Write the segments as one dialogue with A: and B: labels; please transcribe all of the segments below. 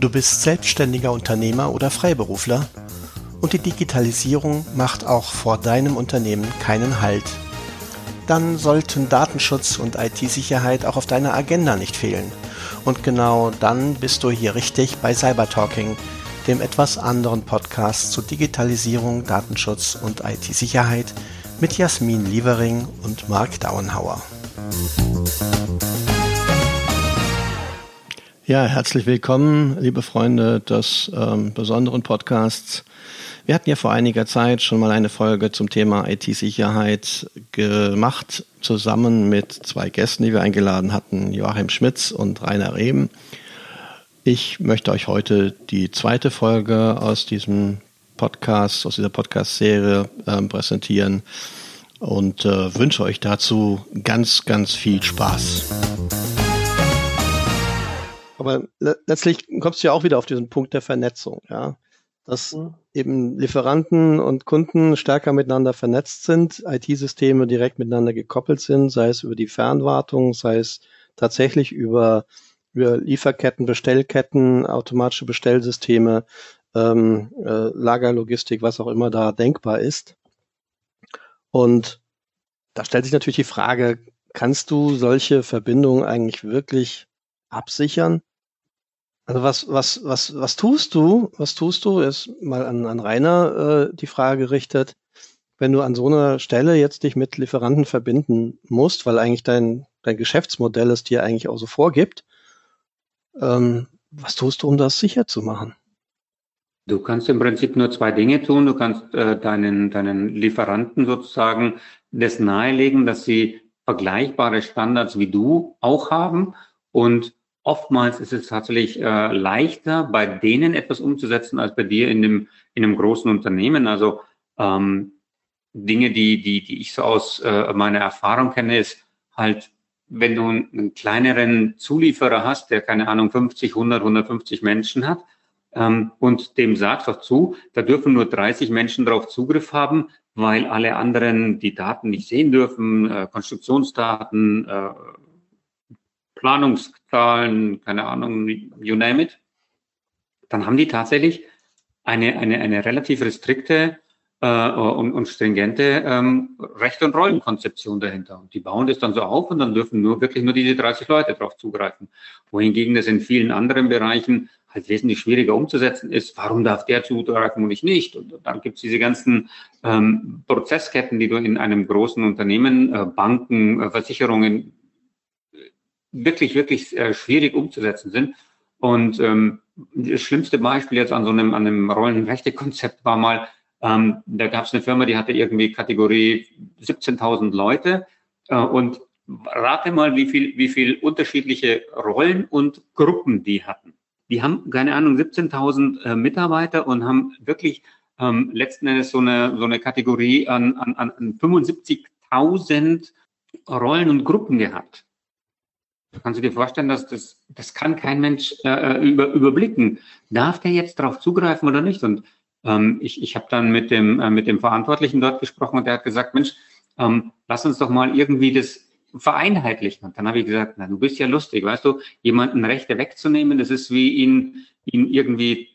A: Du bist selbstständiger Unternehmer oder Freiberufler und die Digitalisierung macht auch vor deinem Unternehmen keinen Halt. Dann sollten Datenschutz und IT-Sicherheit auch auf deiner Agenda nicht fehlen. Und genau dann bist du hier richtig bei Cybertalking, dem etwas anderen Podcast zu Digitalisierung, Datenschutz und IT-Sicherheit mit Jasmin Lievering und Marc Dauenhauer. Ja, herzlich willkommen, liebe Freunde des ähm, besonderen Podcasts. Wir hatten ja vor einiger Zeit schon mal eine Folge zum Thema IT-Sicherheit gemacht, zusammen mit zwei Gästen, die wir eingeladen hatten, Joachim Schmitz und Rainer Rehm. Ich möchte euch heute die zweite Folge aus diesem Podcast, aus dieser Podcast-Serie äh, präsentieren und äh, wünsche euch dazu ganz, ganz viel Spaß. Aber le letztlich kommst du ja auch wieder auf diesen Punkt der Vernetzung, ja. Dass mhm. eben Lieferanten und Kunden stärker miteinander vernetzt sind, IT-Systeme direkt miteinander gekoppelt sind, sei es über die Fernwartung, sei es tatsächlich über, über Lieferketten, Bestellketten, automatische Bestellsysteme, ähm, äh, Lagerlogistik, was auch immer da denkbar ist. Und da stellt sich natürlich die Frage, kannst du solche Verbindungen eigentlich wirklich absichern? Also was, was, was, was tust du? Was tust du? Ist mal an, an Rainer äh, die Frage gerichtet, wenn du an so einer Stelle jetzt dich mit Lieferanten verbinden musst, weil eigentlich dein, dein Geschäftsmodell es dir eigentlich auch so vorgibt. Ähm, was tust du, um das sicher zu machen?
B: Du kannst im Prinzip nur zwei Dinge tun. Du kannst äh, deinen, deinen Lieferanten sozusagen das nahelegen, dass sie vergleichbare Standards wie du auch haben und Oftmals ist es tatsächlich äh, leichter, bei denen etwas umzusetzen, als bei dir in dem in einem großen Unternehmen. Also ähm, Dinge, die die die ich so aus äh, meiner Erfahrung kenne, ist halt, wenn du einen kleineren Zulieferer hast, der keine Ahnung 50, 100, 150 Menschen hat ähm, und dem sagst auch zu, da dürfen nur 30 Menschen darauf Zugriff haben, weil alle anderen die Daten nicht sehen dürfen, äh, Konstruktionsdaten, äh, Planungszahlen, keine Ahnung, you name it, dann haben die tatsächlich eine, eine, eine relativ restrikte äh, und, und stringente ähm, Recht- und Rollenkonzeption dahinter. Und die bauen das dann so auf und dann dürfen nur wirklich nur diese 30 Leute darauf zugreifen. Wohingegen das in vielen anderen Bereichen halt wesentlich schwieriger umzusetzen ist. Warum darf der zugreifen und ich nicht? Und dann gibt es diese ganzen ähm, Prozessketten, die du in einem großen Unternehmen, äh, Banken, äh, Versicherungen, wirklich, wirklich äh, schwierig umzusetzen sind. Und ähm, das schlimmste Beispiel jetzt an so einem, an einem Rollenrechte-Konzept war mal, ähm, da gab es eine Firma, die hatte irgendwie Kategorie 17.000 Leute äh, und rate mal, wie viel, wie viel unterschiedliche Rollen und Gruppen die hatten. Die haben, keine Ahnung, 17.000 äh, Mitarbeiter und haben wirklich ähm, letzten Endes so eine, so eine Kategorie an, an, an 75.000 Rollen und Gruppen gehabt. Kannst du dir vorstellen, dass das, das kann kein Mensch äh, äh, über, überblicken. Darf der jetzt darauf zugreifen oder nicht? Und ähm, ich, ich habe dann mit dem, äh, mit dem Verantwortlichen dort gesprochen und der hat gesagt, Mensch, ähm, lass uns doch mal irgendwie das vereinheitlichen. Und dann habe ich gesagt, na, du bist ja lustig, weißt du, jemanden Rechte wegzunehmen, das ist wie ihn, ihn irgendwie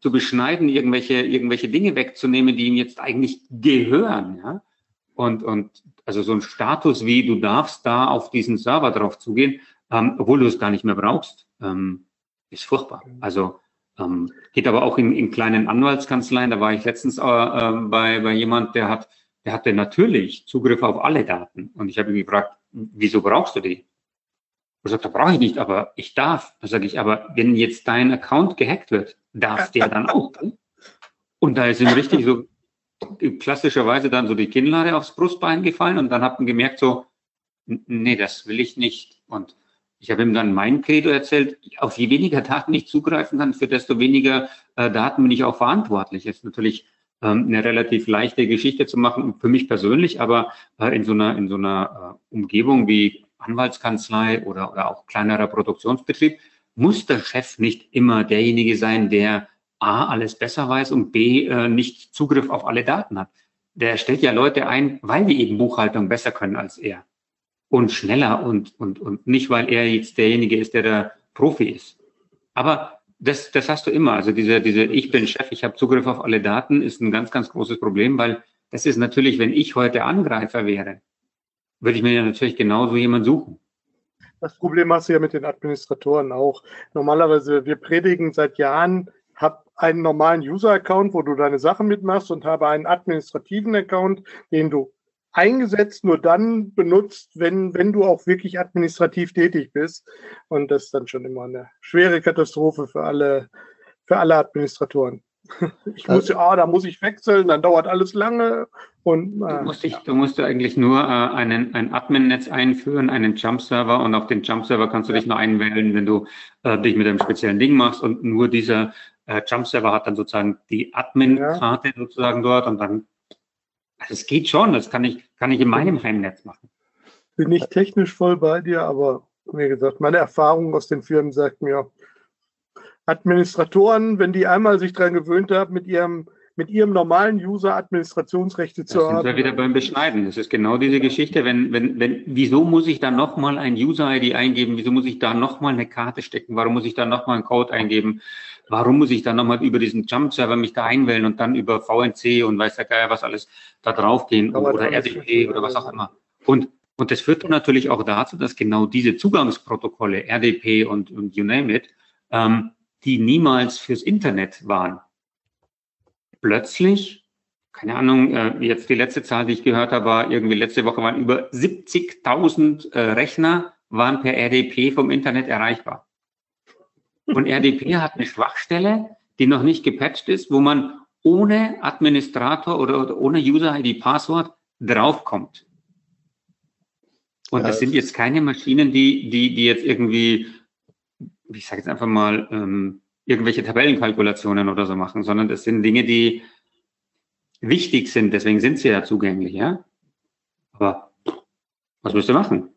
B: zu beschneiden, irgendwelche, irgendwelche Dinge wegzunehmen, die ihm jetzt eigentlich gehören, ja. Und, und also so ein Status wie, du darfst da auf diesen Server drauf zugehen, ähm, obwohl du es gar nicht mehr brauchst, ähm, ist furchtbar. Also ähm, geht aber auch in, in kleinen Anwaltskanzleien. Da war ich letztens äh, äh, bei, bei jemand, der hat, der hatte natürlich Zugriff auf alle Daten. Und ich habe ihn gefragt, wieso brauchst du die? Er sagt, da brauche ich nicht, aber ich darf. Da sage ich, aber wenn jetzt dein Account gehackt wird, darf der dann auch. Und da ist ihm richtig so klassischerweise dann so die Kinnlade aufs Brustbein gefallen und dann hat man gemerkt so, nee, das will ich nicht. Und ich habe ihm dann mein Credo erzählt, auf je weniger Daten ich zugreifen kann, für desto weniger äh, Daten bin ich auch verantwortlich. Ist natürlich ähm, eine relativ leichte Geschichte zu machen, für mich persönlich, aber äh, in so einer, in so einer äh, Umgebung wie Anwaltskanzlei oder, oder auch kleinerer Produktionsbetrieb muss der Chef nicht immer derjenige sein, der A, alles besser weiß und B, äh, nicht Zugriff auf alle Daten hat. Der stellt ja Leute ein, weil die eben Buchhaltung besser können als er und schneller und, und, und nicht, weil er jetzt derjenige ist, der der Profi ist. Aber das, das hast du immer. Also diese, diese Ich bin Chef, ich habe Zugriff auf alle Daten, ist ein ganz, ganz großes Problem, weil das ist natürlich, wenn ich heute Angreifer wäre, würde ich mir ja natürlich genauso jemand suchen.
C: Das Problem hast du ja mit den Administratoren auch. Normalerweise, wir predigen seit Jahren, hab einen normalen User-Account, wo du deine Sachen mitmachst und habe einen administrativen Account, den du eingesetzt nur dann benutzt, wenn, wenn du auch wirklich administrativ tätig bist. Und das ist dann schon immer eine schwere Katastrophe für alle, für alle Administratoren. Ich muss ja, ah, da muss ich wechseln, dann dauert alles lange. Und,
B: äh, du, musst dich, du musst eigentlich nur äh, einen, ein Admin-Netz einführen, einen Jump-Server und auf den Jump-Server kannst du ja. dich nur einwählen, wenn du äh, dich mit einem speziellen Ding machst und nur dieser äh, Jump-Server hat dann sozusagen die Admin-Karte ja. sozusagen dort und dann, es geht schon, das kann ich, kann ich in meinem Heimnetz machen.
C: Bin nicht technisch voll bei dir, aber wie gesagt, meine Erfahrung aus den Firmen sagt mir, Administratoren, wenn die einmal sich daran gewöhnt haben, mit ihrem mit ihrem normalen User Administrationsrechte zu haben.
B: Da sind wir wieder beim Beschneiden. Das ist genau diese Geschichte. Wenn, wenn, wenn, wieso muss ich da nochmal ein User-ID eingeben? Wieso muss ich da nochmal eine Karte stecken? Warum muss ich da nochmal einen Code eingeben? Warum muss ich da nochmal über diesen Jump-Server mich da einwählen und dann über VNC und weiß der Geier was alles da draufgehen oder RDP oder was auch immer? Und, und das führt dann natürlich auch dazu, dass genau diese Zugangsprotokolle, RDP und, und you name it, ähm, die niemals fürs Internet waren. Plötzlich, keine Ahnung, äh, jetzt die letzte Zahl, die ich gehört habe, war irgendwie letzte Woche waren über 70.000 äh, Rechner waren per RDP vom Internet erreichbar. Und RDP hat eine Schwachstelle, die noch nicht gepatcht ist, wo man ohne Administrator oder, oder ohne User-ID-Passwort draufkommt. Und ja, das sind jetzt keine Maschinen, die, die, die jetzt irgendwie ich sage jetzt einfach mal, ähm, irgendwelche Tabellenkalkulationen oder so machen, sondern das sind Dinge, die wichtig sind, deswegen sind sie ja zugänglich, ja. Aber was müsst ihr machen?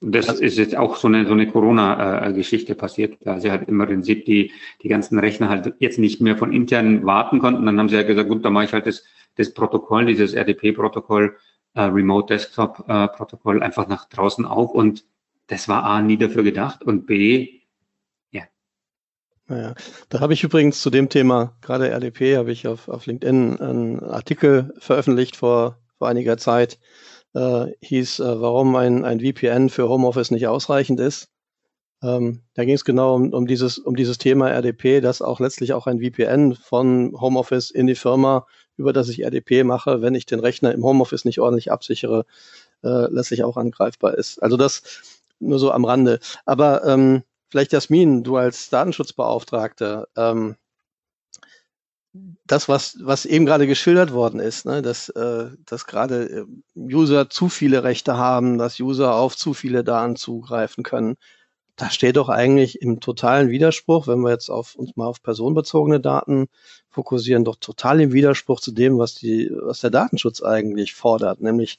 B: Das also, ist jetzt auch so eine, so eine Corona-Geschichte passiert. Da sie halt im Prinzip die, die ganzen Rechner halt jetzt nicht mehr von intern warten konnten. Dann haben sie ja gesagt, gut, dann mache ich halt das, das Protokoll, dieses RDP-Protokoll, äh, Remote Desktop-Protokoll äh, einfach nach draußen auf. Und das war A, nie dafür gedacht und B,
A: naja, da habe ich übrigens zu dem Thema, gerade RDP, habe ich auf, auf LinkedIn einen Artikel veröffentlicht vor, vor einiger Zeit, äh, hieß, äh, warum ein, ein VPN für Homeoffice nicht ausreichend ist. Ähm, da ging es genau um, um, dieses, um dieses Thema RDP, dass auch letztlich auch ein VPN von Homeoffice in die Firma, über das ich RDP mache, wenn ich den Rechner im Homeoffice nicht ordentlich absichere, äh, letztlich auch angreifbar ist. Also das nur so am Rande. Aber ähm, Vielleicht Jasmin, du als Datenschutzbeauftragte, ähm, das, was, was eben gerade geschildert worden ist, ne, dass, äh, dass gerade äh, User zu viele Rechte haben, dass User auf zu viele Daten zugreifen können, da steht doch eigentlich im totalen Widerspruch, wenn wir jetzt auf, uns mal auf personenbezogene Daten fokussieren, doch total im Widerspruch zu dem, was die, was der Datenschutz eigentlich fordert, nämlich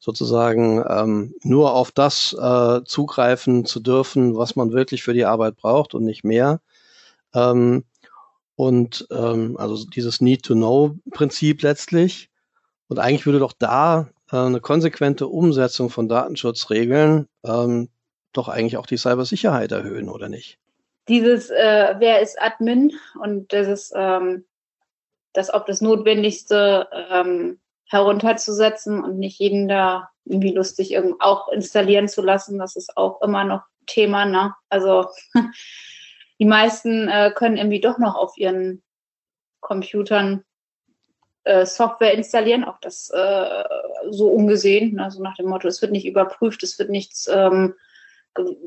A: sozusagen ähm, nur auf das äh, zugreifen zu dürfen, was man wirklich für die Arbeit braucht und nicht mehr. Ähm, und ähm, also dieses Need-to-Know-Prinzip letztlich. Und eigentlich würde doch da äh, eine konsequente Umsetzung von Datenschutzregeln ähm, doch eigentlich auch die Cybersicherheit erhöhen, oder nicht?
D: Dieses, äh, wer ist Admin und das ist ähm, das, ob das Notwendigste ähm, herunterzusetzen und nicht jeden da irgendwie lustig auch installieren zu lassen. Das ist auch immer noch Thema. Ne? Also die meisten äh, können irgendwie doch noch auf ihren Computern äh, Software installieren, auch das äh, so ungesehen, ne? so nach dem Motto, es wird nicht überprüft, es wird nichts ähm,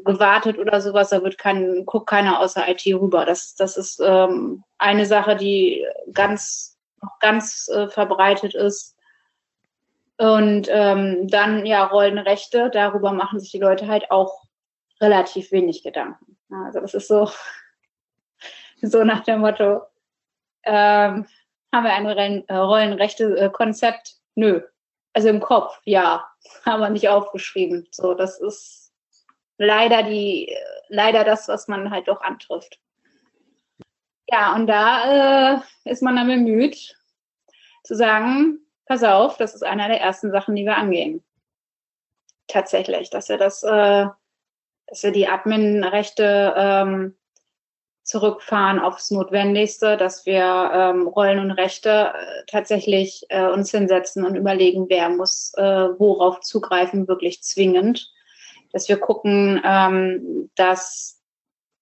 D: gewartet oder sowas, da wird kein, guckt keiner außer IT rüber. Das, das ist ähm, eine Sache, die ganz, noch ganz äh, verbreitet ist. Und ähm, dann ja Rollenrechte, darüber machen sich die Leute halt auch relativ wenig Gedanken. Also das ist so, so nach dem Motto, ähm, haben wir ein äh, Rollenrechte-Konzept? Nö. Also im Kopf, ja, haben wir nicht aufgeschrieben. So, das ist leider die, leider das, was man halt doch antrifft. Ja, und da äh, ist man dann bemüht zu sagen, pass auf, das ist einer der ersten Sachen, die wir angehen. Tatsächlich, dass wir das, äh, dass wir die Admin-Rechte ähm, zurückfahren aufs Notwendigste, dass wir ähm, Rollen und Rechte äh, tatsächlich äh, uns hinsetzen und überlegen, wer muss äh, worauf zugreifen, wirklich zwingend. Dass wir gucken, ähm, dass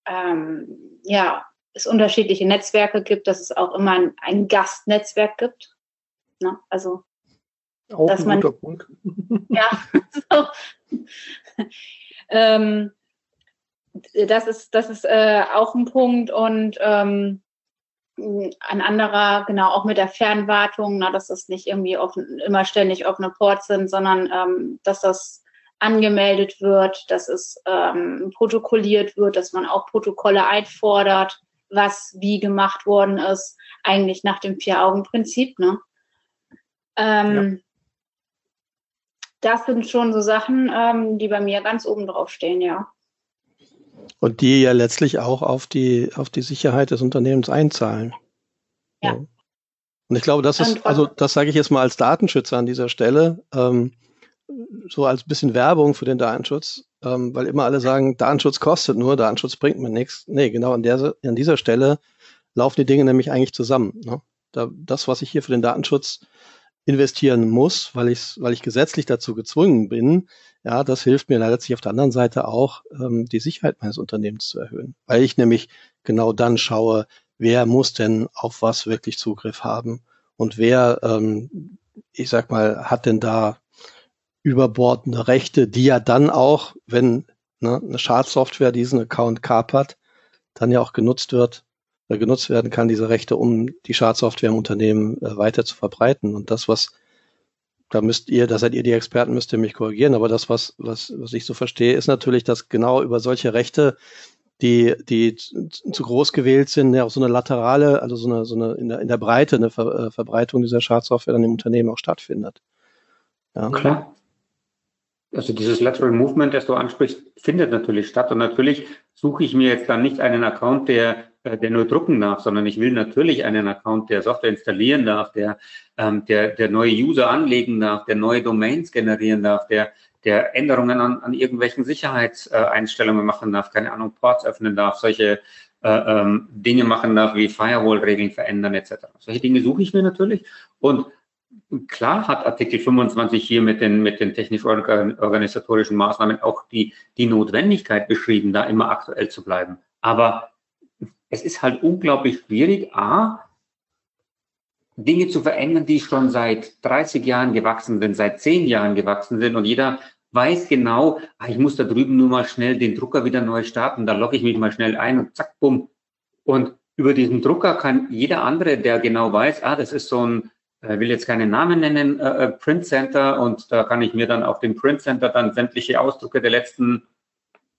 D: ähm, ja, es unterschiedliche Netzwerke gibt, dass es auch immer ein, ein Gastnetzwerk gibt. Ne? Also
C: auch dass ein guter man, Punkt.
D: Ja, so. ähm, das ist, das ist äh, auch ein Punkt und ähm, ein anderer, genau, auch mit der Fernwartung, na, dass das nicht irgendwie offen, immer ständig offene Ports sind, sondern ähm, dass das angemeldet wird, dass es ähm, protokolliert wird, dass man auch Protokolle einfordert, was wie gemacht worden ist, eigentlich nach dem Vier-Augen-Prinzip. Ne? Ähm, ja. Das sind schon so Sachen, ähm, die bei mir ganz oben drauf stehen, ja.
A: Und die ja letztlich auch auf die, auf die Sicherheit des Unternehmens einzahlen. Ja. ja. Und ich glaube, das ist, also das sage ich jetzt mal als Datenschützer an dieser Stelle, ähm, so als bisschen Werbung für den Datenschutz, ähm, weil immer alle sagen, Datenschutz kostet nur, Datenschutz bringt mir nichts. Nee, genau an, der, an dieser Stelle laufen die Dinge nämlich eigentlich zusammen. Ne? Da, das, was ich hier für den Datenschutz investieren muss, weil ich, weil ich gesetzlich dazu gezwungen bin, ja, das hilft mir letztlich auf der anderen Seite auch, ähm, die Sicherheit meines Unternehmens zu erhöhen, weil ich nämlich genau dann schaue, wer muss denn auf was wirklich Zugriff haben und wer, ähm, ich sag mal, hat denn da überbordende Rechte, die ja dann auch, wenn ne, eine Schadsoftware diesen Account kapert, dann ja auch genutzt wird, äh, genutzt werden kann, diese Rechte, um die Schadsoftware im Unternehmen äh, weiter zu verbreiten. Und das, was da müsst ihr, da seid ihr die Experten, müsst ihr mich korrigieren, aber das, was, was, was ich so verstehe, ist natürlich, dass genau über solche Rechte, die, die zu groß gewählt sind, ja auch so eine laterale, also so eine, so eine in der, in der Breite eine Ver, äh, Verbreitung dieser Schadsoftware dann im Unternehmen auch stattfindet.
B: Ja. Klar. Also dieses Lateral Movement, das du ansprichst, findet natürlich statt. Und natürlich suche ich mir jetzt dann nicht einen Account, der der nur drucken darf, sondern ich will natürlich einen Account, der Software installieren darf, der, ähm, der, der neue User anlegen darf, der neue Domains generieren darf, der, der Änderungen an, an irgendwelchen Sicherheitseinstellungen machen darf, keine Ahnung, Ports öffnen darf, solche äh, ähm, Dinge machen darf, wie Firewall-Regeln verändern etc. Solche Dinge suche ich mir natürlich und Klar hat Artikel 25 hier mit den, mit den technisch-organisatorischen Maßnahmen auch die, die Notwendigkeit beschrieben, da immer aktuell zu bleiben. Aber es ist halt unglaublich schwierig, A, Dinge zu verändern, die schon seit 30 Jahren gewachsen sind, seit 10 Jahren gewachsen sind. Und jeder weiß genau, ah, ich muss da drüben nur mal schnell den Drucker wieder neu starten, da logge ich mich mal schnell ein und zack, bumm. Und über diesen Drucker kann jeder andere, der genau weiß, ah, das ist so ein, äh, will jetzt keinen Namen nennen, äh, äh, Print Center. Und da kann ich mir dann auf dem Print Center dann sämtliche Ausdrucke der letzten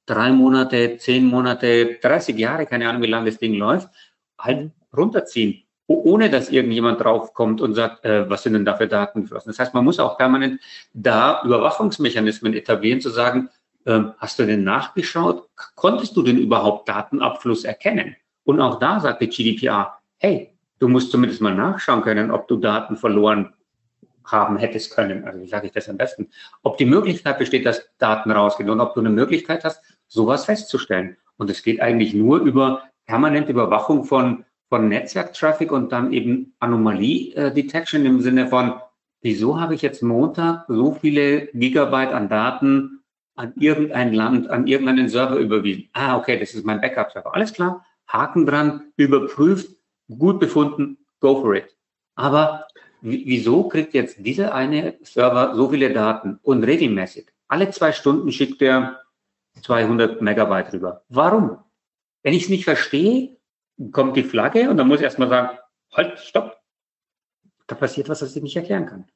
B: drei Monate, zehn Monate, 30 Jahre, keine Ahnung, wie lange das Ding läuft, halt runterziehen, ohne dass irgendjemand draufkommt und sagt, äh, was sind denn da für Daten geflossen. Das heißt, man muss auch permanent da Überwachungsmechanismen etablieren, zu sagen, ähm, hast du denn nachgeschaut? Konntest du denn überhaupt Datenabfluss erkennen? Und auch da sagt die GDPR, hey, du musst zumindest mal nachschauen können, ob du Daten verloren haben hättest können. Also wie sage ich das am besten? Ob die Möglichkeit besteht, dass Daten rausgehen und ob du eine Möglichkeit hast, sowas festzustellen. Und es geht eigentlich nur über permanente Überwachung von, von Netzwerktraffic und dann eben Anomalie-Detection im Sinne von, wieso habe ich jetzt Montag so viele Gigabyte an Daten an irgendein Land, an irgendeinen Server überwiesen? Ah, okay, das ist mein Backup-Server. Alles klar, Haken dran, überprüft, gut befunden, go for it. Aber wieso kriegt jetzt dieser eine Server so viele Daten und regelmäßig? Alle zwei Stunden schickt er 200 Megabyte rüber. Warum? Wenn ich es nicht verstehe, kommt die Flagge und dann muss ich erstmal sagen, halt, stopp. Da passiert was, was ich nicht erklären kann.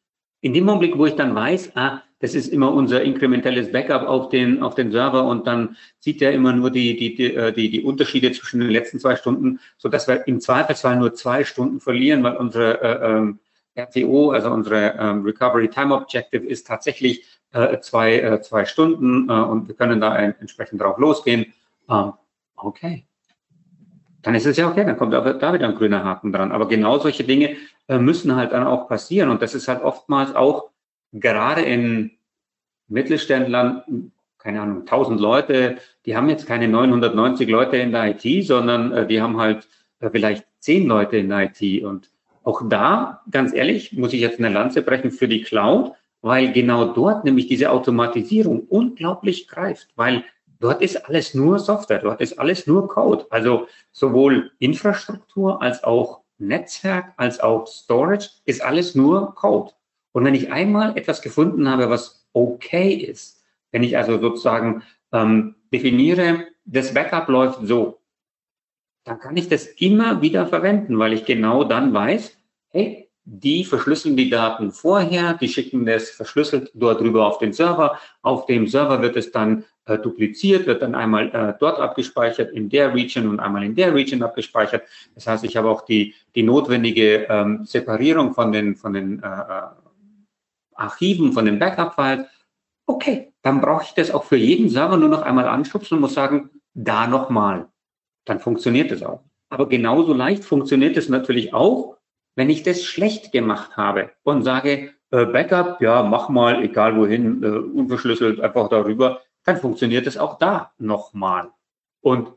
B: In dem Augenblick, wo ich dann weiß, ah, das ist immer unser inkrementelles Backup auf den, auf den Server und dann sieht er immer nur die, die, die, äh, die, die Unterschiede zwischen den letzten zwei Stunden, so dass wir im Zweifelsfall nur zwei Stunden verlieren, weil unsere äh, ähm, RTO, also unsere ähm, Recovery Time Objective ist tatsächlich äh, zwei, äh, zwei Stunden äh, und wir können da entsprechend drauf losgehen. Ähm, okay. Dann ist es ja okay, dann kommt aber da wieder ein grüner Haken dran. Aber genau solche Dinge äh, müssen halt dann auch passieren. Und das ist halt oftmals auch gerade in Mittelständlern keine Ahnung, 1000 Leute, die haben jetzt keine 990 Leute in der IT, sondern äh, die haben halt äh, vielleicht 10 Leute in der IT. Und auch da, ganz ehrlich, muss ich jetzt eine Lanze brechen für die Cloud, weil genau dort nämlich diese Automatisierung unglaublich greift, weil dort ist alles nur Software, dort ist alles nur Code. Also sowohl Infrastruktur als auch Netzwerk als auch Storage ist alles nur Code. Und wenn ich einmal etwas gefunden habe, was okay ist, wenn ich also sozusagen ähm, definiere, das Backup läuft so, dann kann ich das immer wieder verwenden, weil ich genau dann weiß, hey, die verschlüsseln die Daten vorher, die schicken das verschlüsselt dort rüber auf den Server. Auf dem Server wird es dann äh, dupliziert, wird dann einmal äh, dort abgespeichert, in der Region und einmal in der Region abgespeichert. Das heißt, ich habe auch die, die notwendige ähm, Separierung von den, von den äh, äh Archiven, von den Backup-Files Okay, dann brauche ich das auch für jeden Server nur noch einmal anschubsen und muss sagen, da nochmal. Dann funktioniert es auch. Aber genauso leicht funktioniert es natürlich auch, wenn ich das schlecht gemacht habe und sage, äh, Backup, ja, mach mal, egal wohin, äh, unverschlüsselt, einfach darüber, dann funktioniert es auch da nochmal. Und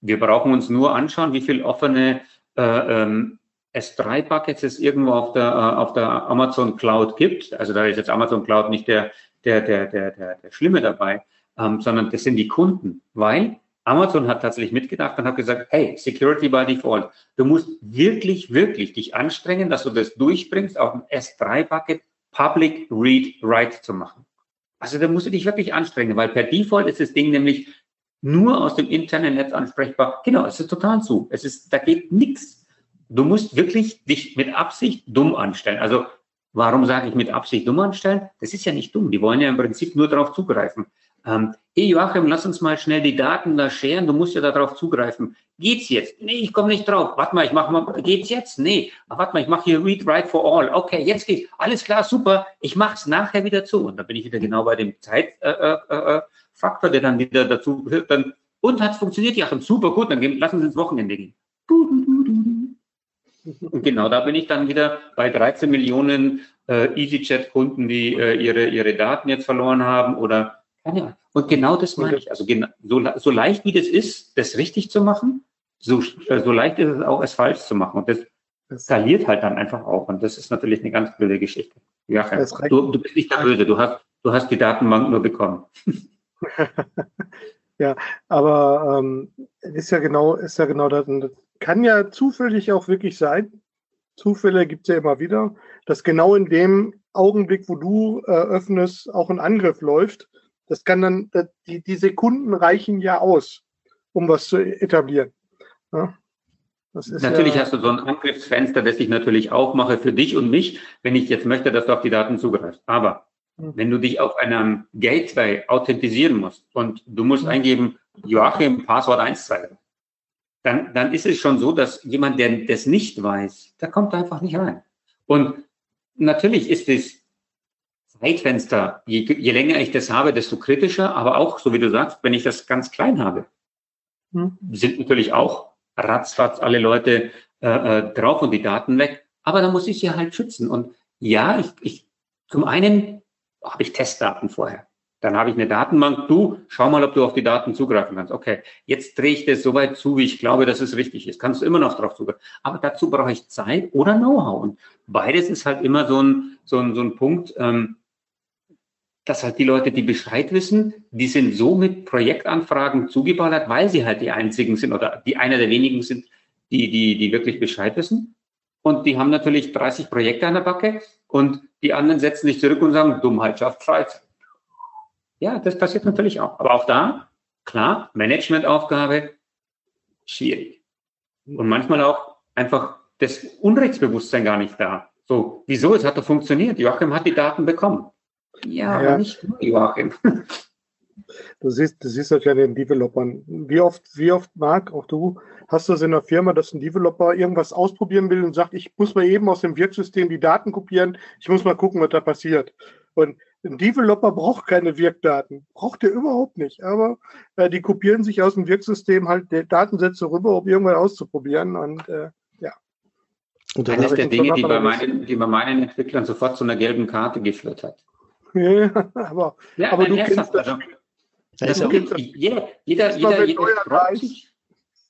B: wir brauchen uns nur anschauen, wie viel offene äh, ähm, S3-Buckets es irgendwo auf der, äh, auf der Amazon Cloud gibt. Also da ist jetzt Amazon Cloud nicht der, der, der, der, der, der Schlimme dabei, ähm, sondern das sind die Kunden, weil Amazon hat tatsächlich mitgedacht und hat gesagt, hey, Security by Default, du musst wirklich, wirklich dich anstrengen, dass du das durchbringst, auf dem S3-Bucket Public Read Write zu machen. Also da musst du dich wirklich anstrengen, weil per Default ist das Ding nämlich nur aus dem internen Netz ansprechbar. Genau, es ist total zu. Es ist, da geht nichts. Du musst wirklich dich mit Absicht dumm anstellen. Also Warum sage ich mit Absicht dumm anstellen? Das ist ja nicht dumm. Die wollen ja im Prinzip nur darauf zugreifen. Ähm, hey Joachim, lass uns mal schnell die Daten da scheren. Du musst ja darauf zugreifen. Geht's jetzt? Nee, ich komme nicht drauf. Warte mal, ich mache mal. Geht's jetzt? Nee. Ach, warte mal, ich mache hier Read Write for All. Okay, jetzt geht's. Alles klar, super. Ich mache es nachher wieder zu. Und da bin ich wieder genau bei dem Zeitfaktor, äh, äh, äh der dann wieder dazu hilft. Dann, und hat funktioniert, Joachim? Super gut. Dann gehen, lassen Sie ins Wochenende gehen. Und genau da bin ich dann wieder bei 13 Millionen äh, EasyChat-Kunden, die äh, ihre, ihre Daten jetzt verloren haben oder keine. Und genau das meine ich. Also so, so leicht wie das ist, das richtig zu machen, so, äh, so leicht ist es auch, es falsch zu machen. Und das skaliert halt dann einfach auch. Und das ist natürlich eine ganz blöde Geschichte. Ja, du, du bist nicht der Böse, du hast, du hast die Datenbank nur bekommen.
C: ja, aber ähm, ist ja genau, ist ja genau das, kann ja zufällig auch wirklich sein. Zufälle gibt es ja immer wieder, dass genau in dem Augenblick, wo du äh, öffnest, auch ein Angriff läuft. Das kann dann, die, die Sekunden reichen ja aus, um was zu etablieren. Ja?
B: natürlich ja, hast du so ein Angriffsfenster, das ich natürlich aufmache für dich und mich, wenn ich jetzt möchte, dass du auf die Daten zugreifst. Aber. Wenn du dich auf einem Gateway authentisieren musst und du musst mhm. eingeben, Joachim, Passwort 123, dann, dann ist es schon so, dass jemand, der das nicht weiß, der kommt einfach nicht rein. Und natürlich ist das Zeitfenster, je, je länger ich das habe, desto kritischer, aber auch, so wie du sagst, wenn ich das ganz klein habe, hm. sind natürlich auch ratzfatz alle Leute äh, äh, drauf und die Daten weg. Aber da muss ich sie halt schützen. Und ja, ich, ich zum einen habe ich Testdaten vorher. Dann habe ich eine Datenbank. Du, schau mal, ob du auf die Daten zugreifen kannst. Okay, jetzt drehe ich das so weit zu, wie ich glaube, dass es richtig ist. Kannst du immer noch drauf zugreifen. Aber dazu brauche ich Zeit oder Know-how. Und beides ist halt immer so ein, so ein, so ein Punkt, ähm, dass halt die Leute, die Bescheid wissen, die sind so mit Projektanfragen zugeballert, weil sie halt die einzigen sind oder die einer der wenigen sind, die, die, die wirklich Bescheid wissen. Und die haben natürlich 30 Projekte an der Backe und die anderen setzen sich zurück und sagen, Dummheit schafft Freizeit. Ja, das passiert natürlich auch. Aber auch da, klar, Managementaufgabe, schwierig. Und manchmal auch einfach das Unrechtsbewusstsein gar nicht da. So, wieso? Es hat doch funktioniert. Joachim hat die Daten bekommen. Ja, ja. aber nicht nur Joachim.
C: Du siehst, du siehst das ja den Developern. Wie oft, wie oft, Marc, auch du, hast du das in der Firma, dass ein Developer irgendwas ausprobieren will und sagt, ich muss mal eben aus dem Wirtsystem die Daten kopieren, ich muss mal gucken, was da passiert. Und ein Developer braucht keine Wirkdaten. Braucht er überhaupt nicht. Aber äh, die kopieren sich aus dem Wirksystem halt Datensätze rüber, um irgendwann auszuprobieren. Und äh, ja.
B: Und Eines der Dinge, die bei, meinen, die bei meinen Entwicklern sofort zu einer gelben Karte geführt hat.
C: Ja, aber, ja, aber du kennst das. Also,
B: Das das jeder, jeder, jeder, jeder, sträubt sich,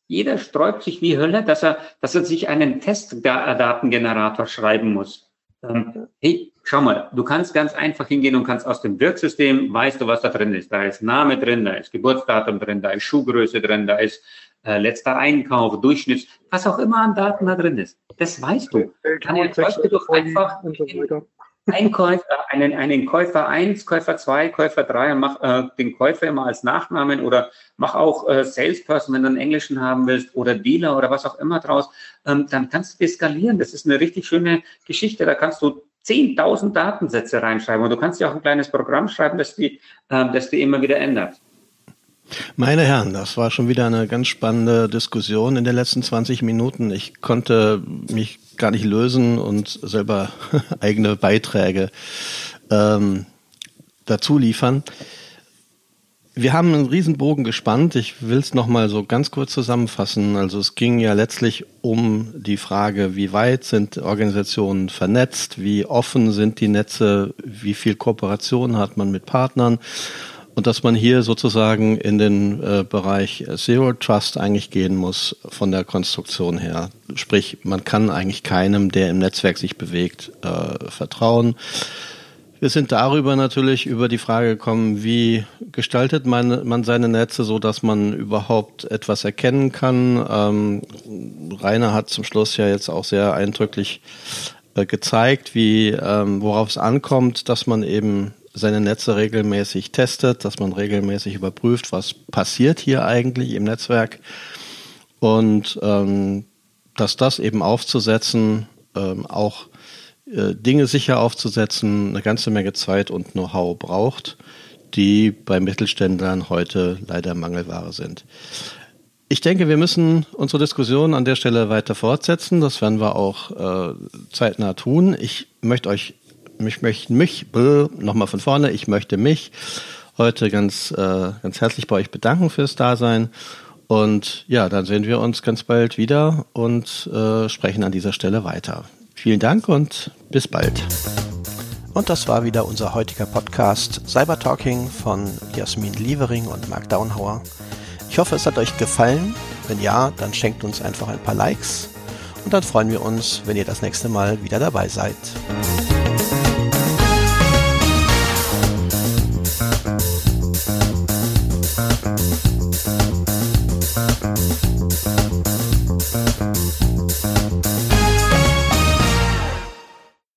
B: jeder sträubt sich wie Hölle, dass er, dass er sich einen Testdatengenerator schreiben muss. Ähm, hey, schau mal, du kannst ganz einfach hingehen und kannst aus dem Wirksystem, weißt du, was da drin ist. Da ist Name drin, da ist Geburtsdatum drin, da ist Schuhgröße drin, da ist äh, letzter Einkauf, Durchschnitt, was auch immer an Daten da drin ist. Das weißt du. Kann ja Beispiel doch einfach in, Einkäufer, einen, einen Käufer 1, Käufer 2, Käufer 3 und mach äh, den Käufer immer als Nachnamen oder mach auch äh, Salesperson, wenn du einen Englischen haben willst oder Dealer oder was auch immer draus, ähm, dann kannst du skalieren. Das ist eine richtig schöne Geschichte. Da kannst du 10.000 Datensätze reinschreiben und du kannst ja auch ein kleines Programm schreiben, das die, äh, das die immer wieder ändert.
A: Meine Herren, das war schon wieder eine ganz spannende Diskussion in den letzten 20 Minuten. Ich konnte mich gar nicht lösen und selber eigene Beiträge ähm, dazu liefern. Wir haben einen Riesenbogen gespannt. Ich will es nochmal so ganz kurz zusammenfassen. Also es ging ja letztlich um die Frage, wie weit sind Organisationen vernetzt, wie offen sind die Netze, wie viel Kooperation hat man mit Partnern und dass man hier sozusagen in den äh, Bereich Zero Trust eigentlich gehen muss von der Konstruktion her. Sprich, man kann eigentlich keinem, der im Netzwerk sich bewegt, äh, vertrauen. Wir sind darüber natürlich über die Frage gekommen, wie gestaltet man, man seine Netze so, dass man überhaupt etwas erkennen kann. Ähm, Rainer hat zum Schluss ja jetzt auch sehr eindrücklich äh, gezeigt, wie ähm, worauf es ankommt, dass man eben seine Netze regelmäßig testet, dass man regelmäßig überprüft, was passiert hier eigentlich im Netzwerk und ähm, dass das eben aufzusetzen, ähm, auch äh, Dinge sicher aufzusetzen, eine ganze Menge Zeit und Know-how braucht, die bei Mittelständlern heute leider Mangelware sind. Ich denke, wir müssen unsere Diskussion an der Stelle weiter fortsetzen. Das werden wir auch äh, zeitnah tun. Ich möchte euch ich möchte mich, nochmal von vorne, ich möchte mich heute ganz, äh, ganz herzlich bei euch bedanken fürs Dasein. Und ja, dann sehen wir uns ganz bald wieder und äh, sprechen an dieser Stelle weiter. Vielen Dank und bis bald. Und das war wieder unser heutiger Podcast Cyber Talking von Jasmin Lievering und Mark Downhauer. Ich hoffe, es hat euch gefallen. Wenn ja, dann schenkt uns einfach ein paar Likes und dann freuen wir uns, wenn ihr das nächste Mal wieder dabei seid.